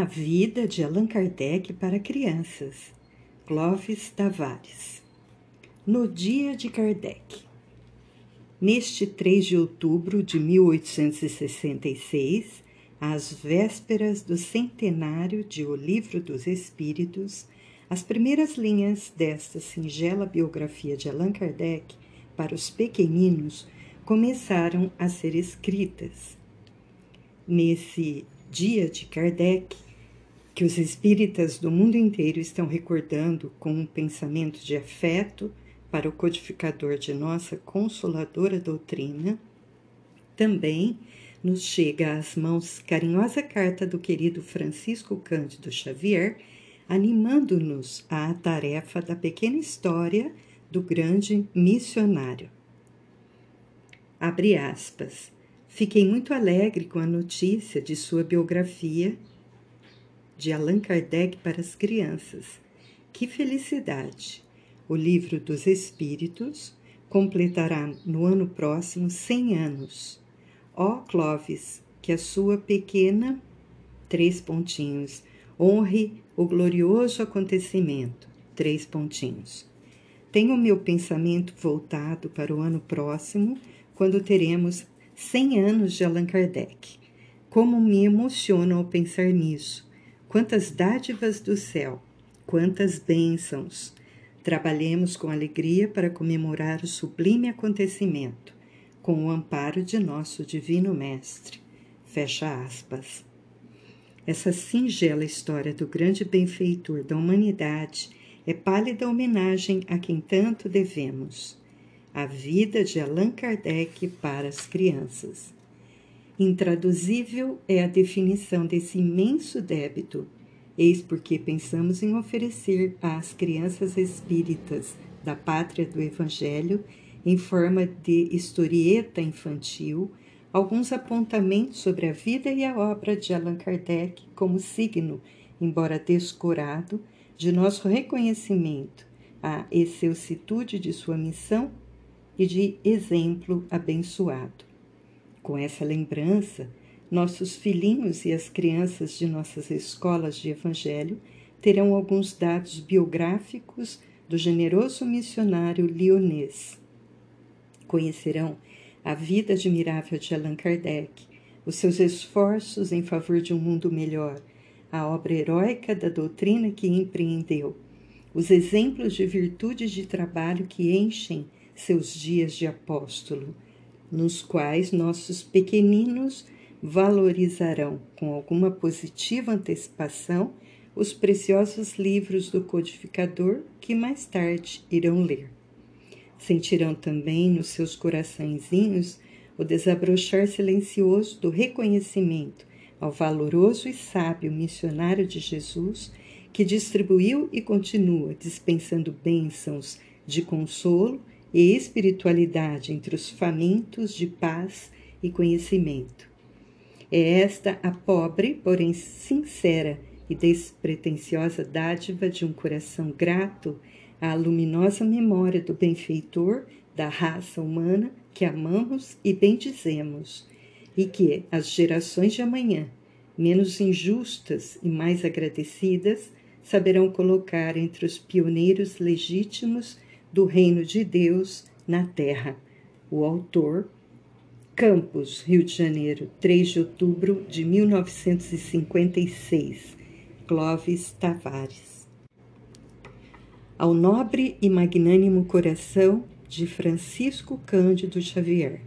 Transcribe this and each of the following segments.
A Vida de Allan Kardec para Crianças, Clóvis Tavares. No Dia de Kardec. Neste 3 de outubro de 1866, às vésperas do centenário de O Livro dos Espíritos, as primeiras linhas desta singela biografia de Allan Kardec para os pequeninos começaram a ser escritas. Nesse dia de Kardec, que os espíritas do mundo inteiro estão recordando com um pensamento de afeto para o codificador de nossa consoladora doutrina, também nos chega às mãos carinhosa carta do querido Francisco Cândido Xavier, animando-nos à tarefa da pequena história do grande missionário. Abre aspas. Fiquei muito alegre com a notícia de sua biografia de Allan Kardec para as crianças. Que felicidade! O Livro dos Espíritos completará no ano próximo 100 anos. Ó Clóvis, que a sua pequena, três pontinhos, honre o glorioso acontecimento, três pontinhos. Tenho meu pensamento voltado para o ano próximo, quando teremos 100 anos de Allan Kardec. Como me emociona ao pensar nisso. Quantas dádivas do céu, quantas bênçãos. Trabalhemos com alegria para comemorar o sublime acontecimento, com o amparo de nosso Divino Mestre. Fecha aspas. Essa singela história do grande benfeitor da humanidade é pálida homenagem a quem tanto devemos. A vida de Allan Kardec para as crianças. Intraduzível é a definição desse imenso débito, eis porque pensamos em oferecer às crianças espíritas da pátria do Evangelho, em forma de historieta infantil, alguns apontamentos sobre a vida e a obra de Allan Kardec como signo, embora descorado, de nosso reconhecimento à excelsitude de sua missão e de exemplo abençoado. Com essa lembrança, nossos filhinhos e as crianças de nossas escolas de Evangelho terão alguns dados biográficos do generoso missionário lionês. Conhecerão a vida admirável de Allan Kardec, os seus esforços em favor de um mundo melhor, a obra heróica da doutrina que empreendeu, os exemplos de virtudes de trabalho que enchem seus dias de apóstolo, nos quais nossos pequeninos valorizarão com alguma positiva antecipação os preciosos livros do codificador que mais tarde irão ler. Sentirão também nos seus coraçõezinhos o desabrochar silencioso do reconhecimento ao valoroso e sábio missionário de Jesus que distribuiu e continua dispensando bênçãos de consolo e espiritualidade entre os famintos de paz e conhecimento. É esta a pobre, porém sincera e despretensiosa dádiva de um coração grato à luminosa memória do benfeitor da raça humana que amamos e bendizemos, e que as gerações de amanhã, menos injustas e mais agradecidas, saberão colocar entre os pioneiros legítimos do Reino de Deus na Terra. O autor, Campos, Rio de Janeiro, 3 de outubro de 1956. Clóvis Tavares. Ao nobre e magnânimo coração de Francisco Cândido Xavier,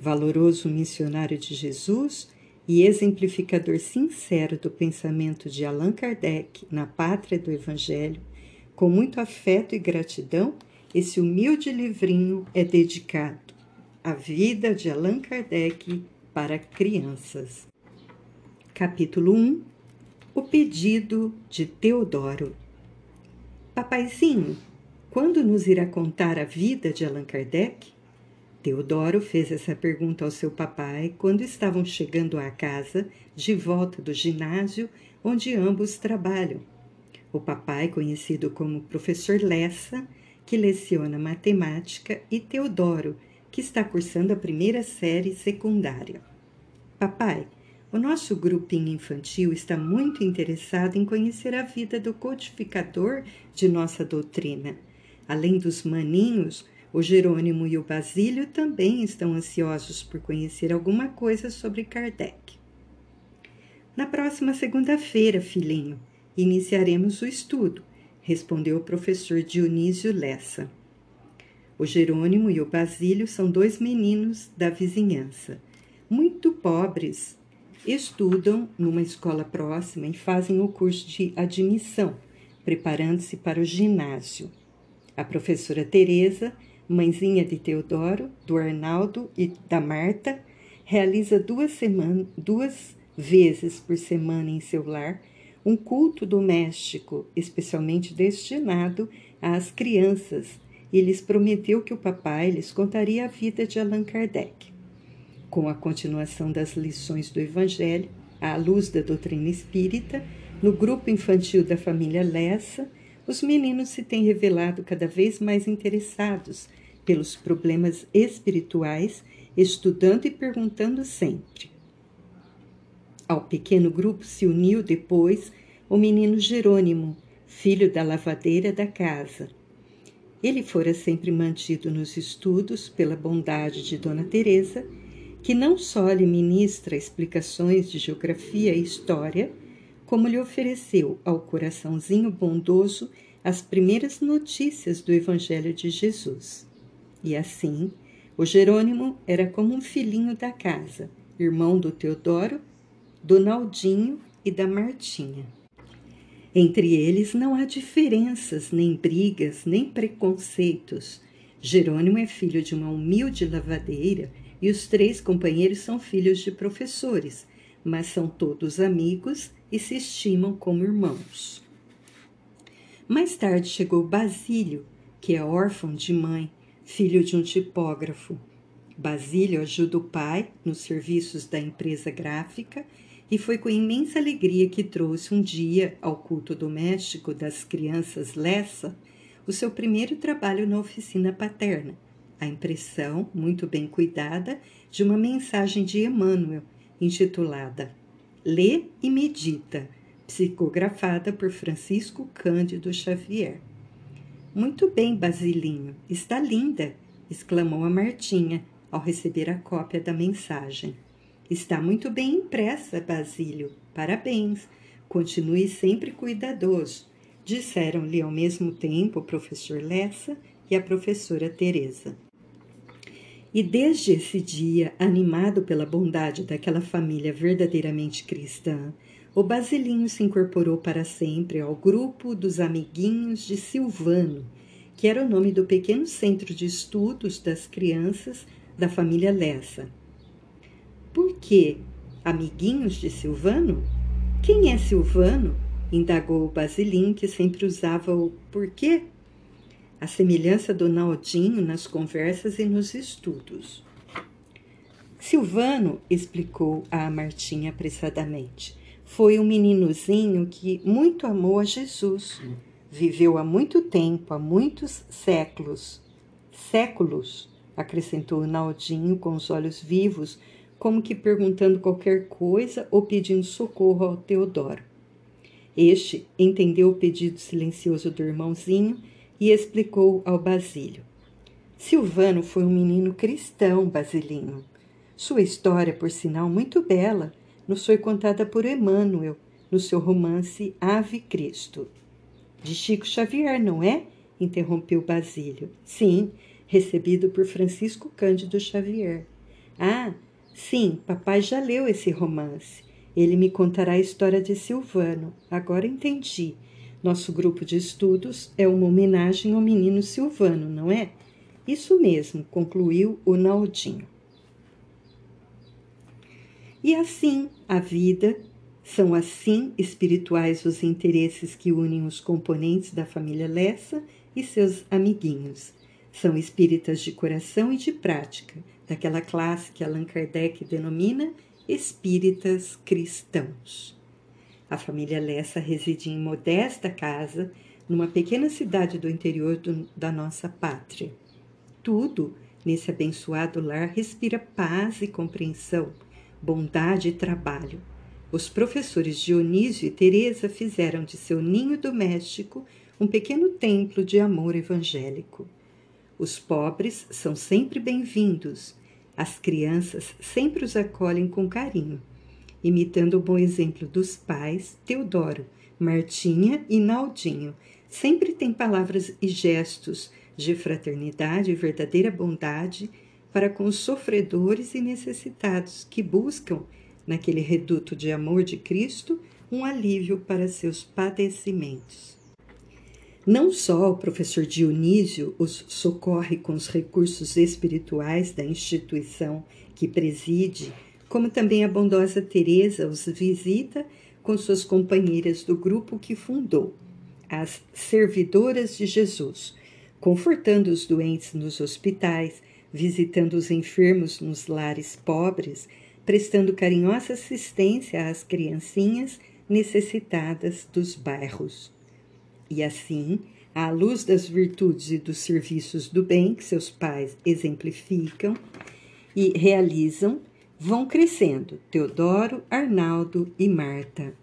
valoroso missionário de Jesus e exemplificador sincero do pensamento de Allan Kardec na pátria do Evangelho, com muito afeto e gratidão, esse humilde livrinho é dedicado à vida de Allan Kardec para crianças. Capítulo 1 O pedido de Teodoro Papaizinho, quando nos irá contar a vida de Allan Kardec? Teodoro fez essa pergunta ao seu papai quando estavam chegando à casa de volta do ginásio onde ambos trabalham. O papai, conhecido como professor Lessa, que leciona matemática, e Teodoro, que está cursando a primeira série secundária. Papai, O nosso grupinho infantil está muito interessado em conhecer a vida do codificador de nossa doutrina. Além dos maninhos, o Jerônimo e o Basílio também estão ansiosos por conhecer alguma coisa sobre Kardec. Na próxima segunda-feira, filhinho, iniciaremos o estudo, respondeu o professor Dionísio Lessa. O Jerônimo e o Basílio são dois meninos da vizinhança, muito pobres estudam numa escola próxima e fazem o curso de admissão, preparando-se para o ginásio. A professora Teresa, mãezinha de Teodoro, do Arnaldo e da Marta, realiza duas, semanas, duas vezes por semana em seu lar um culto doméstico, especialmente destinado às crianças, e lhes prometeu que o papai lhes contaria a vida de Allan Kardec com a continuação das lições do Evangelho, à luz da doutrina espírita, no grupo infantil da família Lessa, os meninos se têm revelado cada vez mais interessados pelos problemas espirituais, estudando e perguntando sempre. Ao pequeno grupo se uniu depois o menino Jerônimo, filho da lavadeira da casa. Ele fora sempre mantido nos estudos pela bondade de Dona Teresa que não só lhe ministra explicações de geografia e história, como lhe ofereceu ao coraçãozinho bondoso as primeiras notícias do Evangelho de Jesus. E assim, o Jerônimo era como um filhinho da casa, irmão do Teodoro, do Naldinho e da Martinha. Entre eles não há diferenças, nem brigas, nem preconceitos. Jerônimo é filho de uma humilde lavadeira e os três companheiros são filhos de professores, mas são todos amigos e se estimam como irmãos. Mais tarde chegou Basílio, que é órfão de mãe, filho de um tipógrafo. Basílio ajuda o pai nos serviços da empresa gráfica e foi com imensa alegria que trouxe um dia ao culto doméstico das crianças Lessa o seu primeiro trabalho na oficina paterna, a impressão, muito bem cuidada, de uma mensagem de Emmanuel, intitulada Lê e Medita, psicografada por Francisco Cândido Xavier. Muito bem, Basilinho, está linda, exclamou a Martinha ao receber a cópia da mensagem. Está muito bem impressa, Basílio. Parabéns. Continue sempre cuidadoso, disseram-lhe ao mesmo tempo o professor Lessa e a professora Teresa. E desde esse dia, animado pela bondade daquela família verdadeiramente cristã, o Basilinho se incorporou para sempre ao grupo dos amiguinhos de Silvano, que era o nome do pequeno centro de estudos das crianças da família Lessa. Por que amiguinhos de Silvano? Quem é Silvano? indagou o Basilinho, que sempre usava o porquê a semelhança do Naldinho nas conversas e nos estudos. Silvano explicou a Martinha apressadamente. Foi um meninozinho que muito amou a Jesus. Viveu há muito tempo, há muitos séculos. Séculos, acrescentou Naldinho com os olhos vivos, como que perguntando qualquer coisa ou pedindo socorro ao Teodoro. Este entendeu o pedido silencioso do irmãozinho e explicou ao Basílio. Silvano foi um menino cristão, Basilinho. Sua história, por sinal, muito bela, nos foi contada por Emmanuel no seu romance Ave Cristo. De Chico Xavier, não é? interrompeu Basílio. Sim, recebido por Francisco Cândido Xavier. Ah, sim, papai já leu esse romance. Ele me contará a história de Silvano. Agora entendi. Nosso grupo de estudos é uma homenagem ao menino Silvano, não é? Isso mesmo, concluiu o Naldinho. E assim a vida, são assim espirituais os interesses que unem os componentes da família Lessa e seus amiguinhos. São espíritas de coração e de prática, daquela classe que Allan Kardec denomina espíritas cristãos. A família Lessa residia em modesta casa numa pequena cidade do interior do, da nossa pátria. Tudo nesse abençoado lar respira paz e compreensão, bondade e trabalho. Os professores Dionísio e Teresa fizeram de seu ninho doméstico um pequeno templo de amor evangélico. Os pobres são sempre bem-vindos. As crianças sempre os acolhem com carinho. Imitando o bom exemplo dos pais, Teodoro, Martinha e Naldinho sempre têm palavras e gestos de fraternidade e verdadeira bondade para com os sofredores e necessitados que buscam, naquele reduto de amor de Cristo, um alívio para seus padecimentos. Não só o professor Dionísio os socorre com os recursos espirituais da instituição que preside, como também a bondosa Teresa os visita com suas companheiras do grupo que fundou, as Servidoras de Jesus, confortando os doentes nos hospitais, visitando os enfermos nos lares pobres, prestando carinhosa assistência às criancinhas necessitadas dos bairros. E assim, à luz das virtudes e dos serviços do bem que seus pais exemplificam e realizam, vão crescendo Teodoro, Arnaldo e Marta.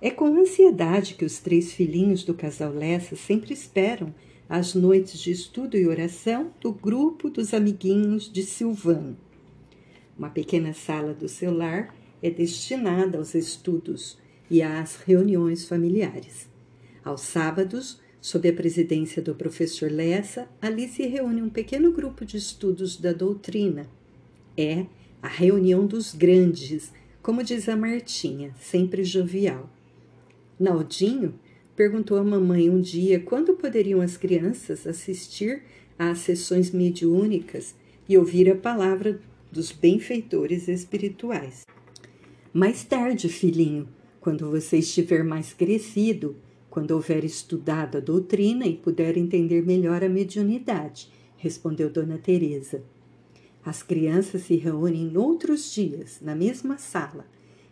É com ansiedade que os três filhinhos do casal Lessa sempre esperam as noites de estudo e oração do grupo dos amiguinhos de Silvano. Uma pequena sala do seu lar é destinada aos estudos e às reuniões familiares. Aos sábados, sob a presidência do professor Lessa, ali se reúne um pequeno grupo de estudos da doutrina. É a reunião dos grandes, como diz a Martinha, sempre jovial. Naldinho perguntou à mamãe um dia quando poderiam as crianças assistir às sessões mediúnicas e ouvir a palavra dos benfeitores espirituais. Mais tarde, filhinho, quando você estiver mais crescido, quando houver estudado a doutrina e puder entender melhor a mediunidade, respondeu Dona Teresa. As crianças se reúnem noutros dias, na mesma sala,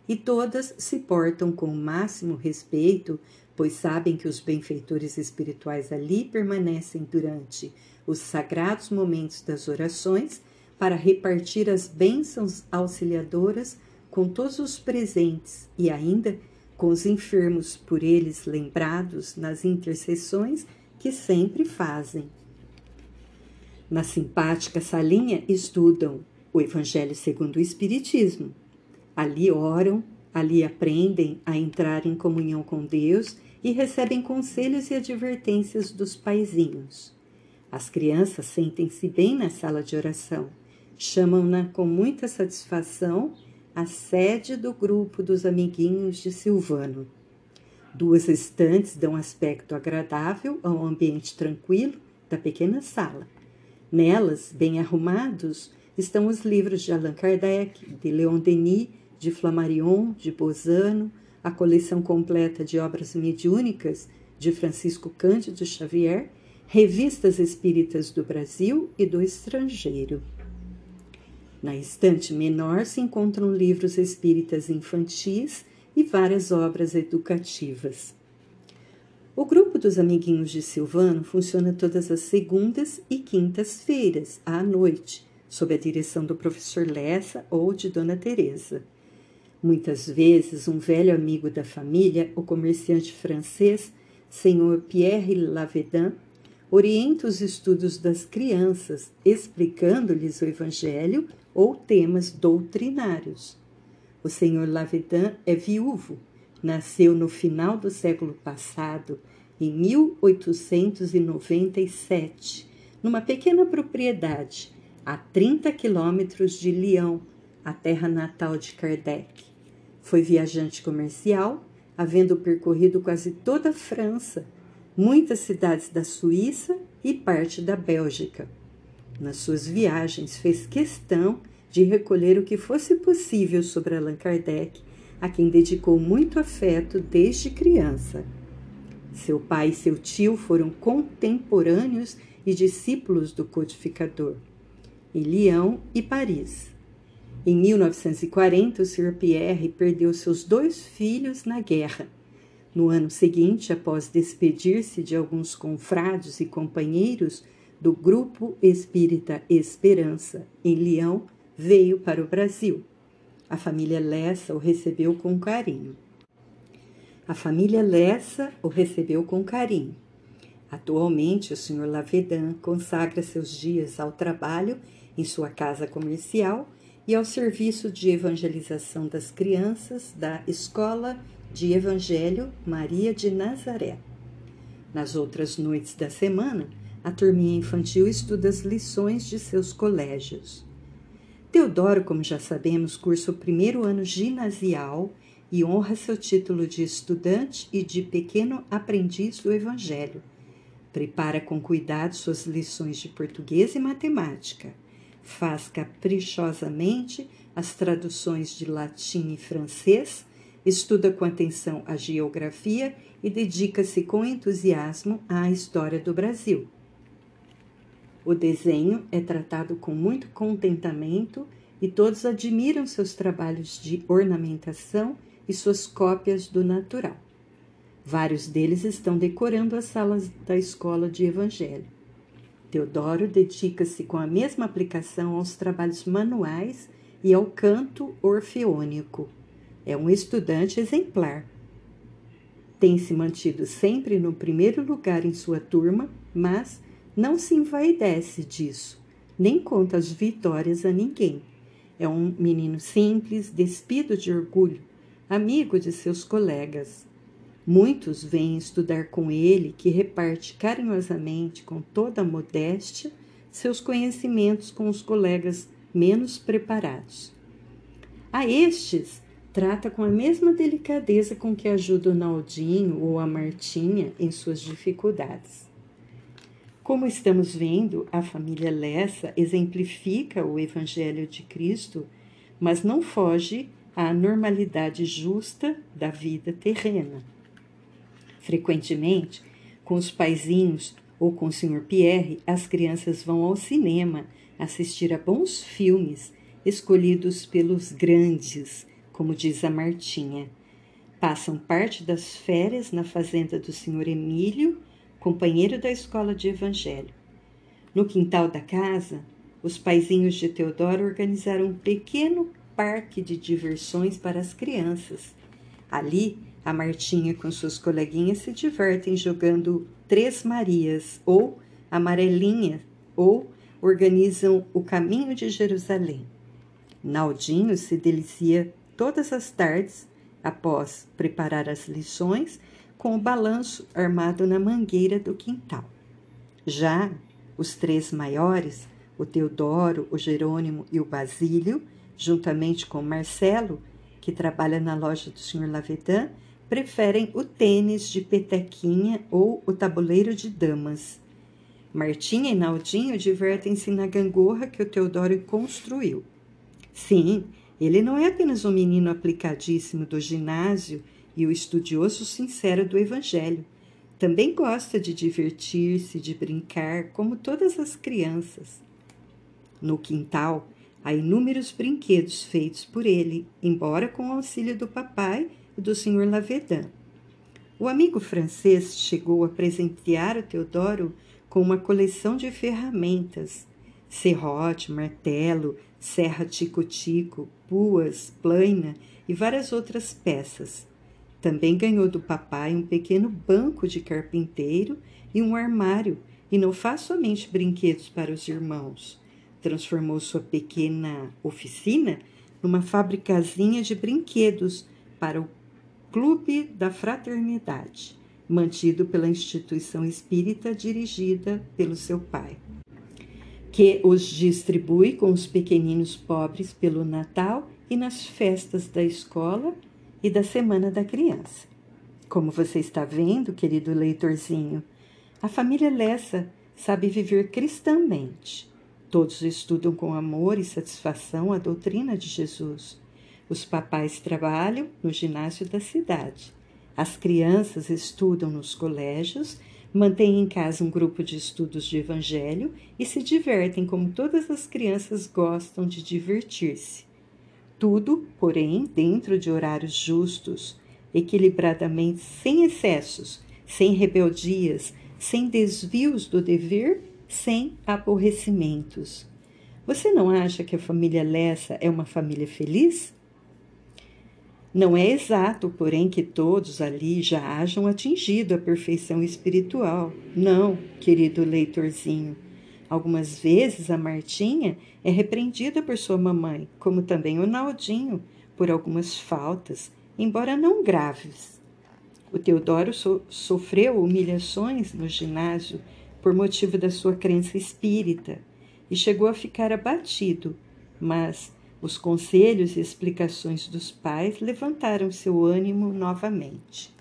e todas se portam com o máximo respeito, pois sabem que os benfeitores espirituais ali permanecem durante os sagrados momentos das orações para repartir as bênçãos auxiliadoras com todos os presentes e ainda com os enfermos por eles lembrados nas intercessões que sempre fazem. Na simpática salinha estudam o Evangelho segundo o Espiritismo, Ali oram, ali aprendem a entrar em comunhão com Deus e recebem conselhos e advertências dos paizinhos. As crianças sentem-se bem na sala de oração, chamam-na com muita satisfação a sede do grupo dos amiguinhos de Silvano. Duas estantes dão aspecto agradável ao ambiente tranquilo da pequena sala. Nelas, bem arrumados, estão os livros de Allan Kardec, de Leon Denis de Flammarion, de Bozano, a coleção completa de obras mediúnicas de Francisco Cândido Xavier, revistas espíritas do Brasil e do estrangeiro. Na estante menor se encontram livros espíritas infantis e várias obras educativas. O grupo dos amiguinhos de Silvano funciona todas as segundas e quintas-feiras, à noite, sob a direção do professor Lessa ou de Dona Teresa. Muitas vezes, um velho amigo da família, o comerciante francês, senhor Pierre Lavedan, orienta os estudos das crianças, explicando-lhes o Evangelho ou temas doutrinários. O senhor Lavedan é viúvo, nasceu no final do século passado, em 1897, numa pequena propriedade a 30 quilômetros de Lyon, a terra natal de Kardec. Foi viajante comercial, havendo percorrido quase toda a França, muitas cidades da Suíça e parte da Bélgica. Nas suas viagens, fez questão de recolher o que fosse possível sobre Allan Kardec, a quem dedicou muito afeto desde criança. Seu pai e seu tio foram contemporâneos e discípulos do codificador, em Lyon e Paris. Em 1940, o Sr. Pierre perdeu seus dois filhos na guerra. No ano seguinte, após despedir-se de alguns confrades e companheiros do Grupo Espírita Esperança, em Lyon, veio para o Brasil. a família Lessa o recebeu com carinho. A família Lessa o recebeu com carinho. Atualmente, o Sr. Lavedan consagra seus dias ao trabalho em sua casa comercial e ao serviço de evangelização das crianças da Escola de Evangelho Maria de Nazaré. Nas outras noites da semana, a turminha infantil estuda as lições de seus colégios. Teodoro, como já sabemos, cursa o primeiro ano ginasial e honra seu título de estudante e de pequeno aprendiz do Evangelho. Prepara com cuidado suas lições de português e matemática. Faz caprichosamente as traduções de latim e francês, estuda com atenção a geografia e dedica-se com entusiasmo à história do Brasil. O desenho é tratado com muito contentamento e todos admiram seus trabalhos de ornamentação e suas cópias do natural. Vários deles estão decorando as salas da escola de Evangelho. Teodoro dedica-se com a mesma aplicação aos trabalhos manuais e ao canto orfeônico. É um estudante exemplar. Tem se mantido sempre no primeiro lugar em sua turma, mas não se envaidece disso, nem conta as vitórias a ninguém. É um menino simples, despido de orgulho, amigo de seus colegas. Muitos vêm estudar com ele, que reparte carinhosamente, com toda a modéstia, seus conhecimentos com os colegas menos preparados. A estes, trata com a mesma delicadeza com que ajuda o Naldinho ou a Martinha em suas dificuldades. Como estamos vendo, a família Lessa exemplifica o Evangelho de Cristo, mas não foge à normalidade justa da vida terrena. Frequentemente, com os paizinhos ou com o Sr. Pierre, as crianças vão ao cinema assistir a bons filmes escolhidos pelos grandes, como diz a Martinha. Passam parte das férias na fazenda do Sr. Emílio companheiro da escola de evangelho. No quintal da casa, os paizinhos de Teodoro organizaram um pequeno parque de diversões para as crianças. Ali, a Martinha com suas coleguinhas se divertem jogando Três Marias ou Amarelinha ou organizam o Caminho de Jerusalém. Naldinho se delicia todas as tardes, após preparar as lições, com o balanço armado na mangueira do quintal. Já os três maiores, o Teodoro, o Jerônimo e o Basílio, juntamente com Marcelo, que trabalha na loja do Sr. Lavedan, preferem o tênis de petequinha ou o tabuleiro de damas. Martinha e Naldinho divertem-se na gangorra que o Teodoro construiu. Sim, ele não é apenas um menino aplicadíssimo do ginásio e o estudioso sincero do Evangelho. Também gosta de divertir-se, de brincar, como todas as crianças. No quintal, há inúmeros brinquedos feitos por ele, embora com o auxílio do papai e do Sr. Lavedan. O amigo francês chegou a presentear o Teodoro com uma coleção de ferramentas: serrote, martelo, serra tico-tico, puas, plaina e várias outras peças. Também ganhou do papai um pequeno banco de carpinteiro e um armário, e não faz somente brinquedos para os irmãos. Transformou sua pequena oficina numa fabricazinha de brinquedos para o Clube da Fraternidade, mantido pela instituição espírita dirigida pelo seu pai, que os distribui com os pequeninos pobres pelo Natal e nas festas da escola e da Semana da Criança. Como você está vendo, querido leitorzinho, a família Lessa sabe viver cristãmente. Todos estudam com amor e satisfação a doutrina de Jesus. Os papais trabalham no ginásio da cidade. As crianças estudam nos colégios, mantêm em casa um grupo de estudos de evangelho e se divertem como todas as crianças gostam de divertir-se. Tudo, porém, dentro de horários justos, equilibradamente, sem excessos, sem rebeldias, sem desvios do dever, sem aborrecimentos. Você não acha que a família Lessa é uma família feliz? Não é exato, porém, que todos ali já hajam atingido a perfeição espiritual. Não, querido leitorzinho. Algumas vezes a Martinha é repreendida por sua mamãe, como também o Naldinho, por algumas faltas, embora não graves. O Teodoro so sofreu humilhações no ginásio por motivo da sua crença espírita e chegou a ficar abatido, mas os conselhos e explicações dos pais levantaram seu ânimo novamente.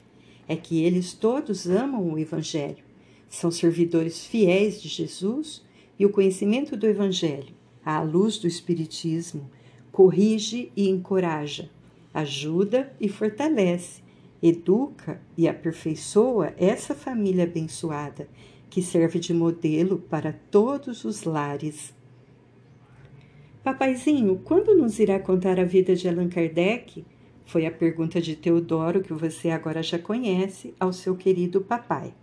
É que eles todos amam o Evangelho, são servidores fiéis de Jesus e o conhecimento do Evangelho, à luz do Espiritismo, corrige e encoraja, ajuda e fortalece, educa e aperfeiçoa essa família abençoada que serve de modelo para todos os lares Papaizinho, quando nos irá contar a vida de Allan Kardec? Foi a pergunta de Teodoro, que você agora já conhece, ao seu querido papai.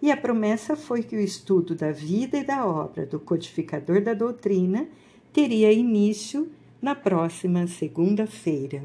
E a promessa foi que o estudo da vida e da obra do codificador da doutrina teria início na próxima segunda-feira.